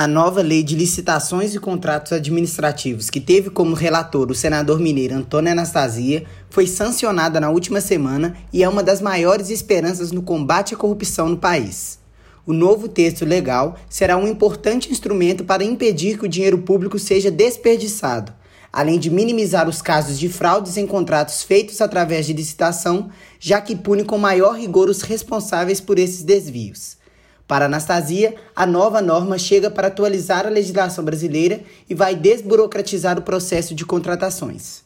A nova lei de licitações e contratos administrativos, que teve como relator o senador mineiro Antônio Anastasia, foi sancionada na última semana e é uma das maiores esperanças no combate à corrupção no país. O novo texto legal será um importante instrumento para impedir que o dinheiro público seja desperdiçado, além de minimizar os casos de fraudes em contratos feitos através de licitação, já que pune com maior rigor os responsáveis por esses desvios. Para Anastasia, a nova norma chega para atualizar a legislação brasileira e vai desburocratizar o processo de contratações.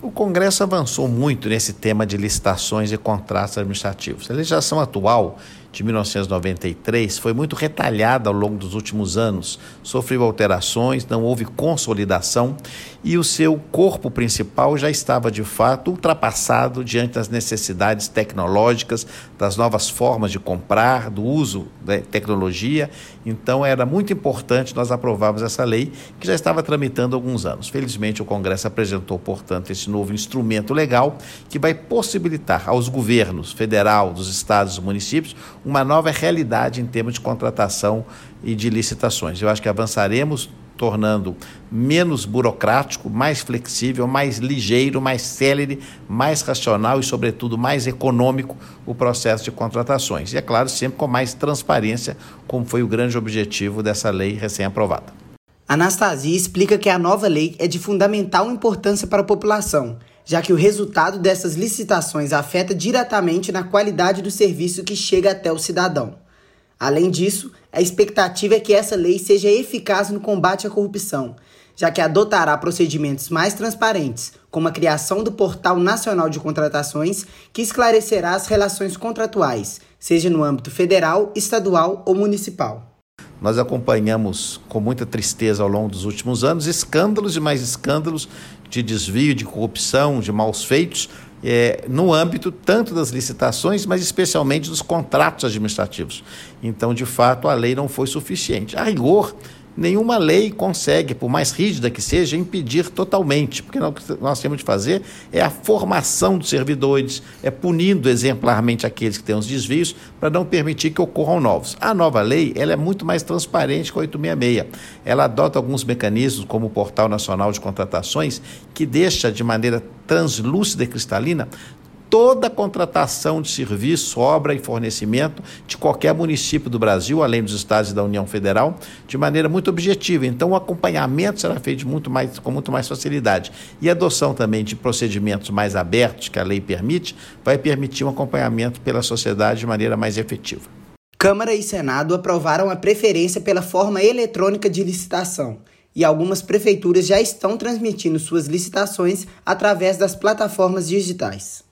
O Congresso avançou muito nesse tema de licitações e contratos administrativos. A legislação atual de 1993 foi muito retalhada ao longo dos últimos anos, sofreu alterações, não houve consolidação e o seu corpo principal já estava de fato ultrapassado diante das necessidades tecnológicas, das novas formas de comprar, do uso da tecnologia. Então era muito importante nós aprovarmos essa lei que já estava tramitando há alguns anos. Felizmente o Congresso apresentou, portanto, esse novo instrumento legal que vai possibilitar aos governos federal, dos estados e municípios uma nova realidade em termos de contratação e de licitações. Eu acho que avançaremos tornando menos burocrático, mais flexível, mais ligeiro, mais célere, mais racional e, sobretudo, mais econômico o processo de contratações. E, é claro, sempre com mais transparência, como foi o grande objetivo dessa lei recém-aprovada. Anastasia explica que a nova lei é de fundamental importância para a população já que o resultado dessas licitações afeta diretamente na qualidade do serviço que chega até o cidadão. Além disso, a expectativa é que essa lei seja eficaz no combate à corrupção, já que adotará procedimentos mais transparentes, como a criação do Portal Nacional de Contratações, que esclarecerá as relações contratuais, seja no âmbito federal, estadual ou municipal. Nós acompanhamos com muita tristeza ao longo dos últimos anos escândalos e mais escândalos de desvio, de corrupção, de maus feitos, é, no âmbito tanto das licitações, mas especialmente dos contratos administrativos. Então, de fato, a lei não foi suficiente. A rigor, nenhuma lei consegue, por mais rígida que seja, impedir totalmente, porque o que nós temos de fazer é a formação dos servidores, é punindo exemplarmente aqueles que têm os desvios para não permitir que ocorram novos. A nova lei ela é muito mais transparente que a 866. Ela adota alguns mecanismos, como o Portal Nacional de Contratações, que deixa de maneira translúcida e cristalina toda contratação de serviço, obra e fornecimento de qualquer município do Brasil, além dos estados e da União Federal, de maneira muito objetiva. Então, o acompanhamento será feito muito mais, com muito mais facilidade. E a adoção também de procedimentos mais abertos, que a lei permite, vai permitir um acompanhamento pela sociedade de maneira mais efetiva. Câmara e Senado aprovaram a preferência pela forma eletrônica de licitação e algumas prefeituras já estão transmitindo suas licitações através das plataformas digitais.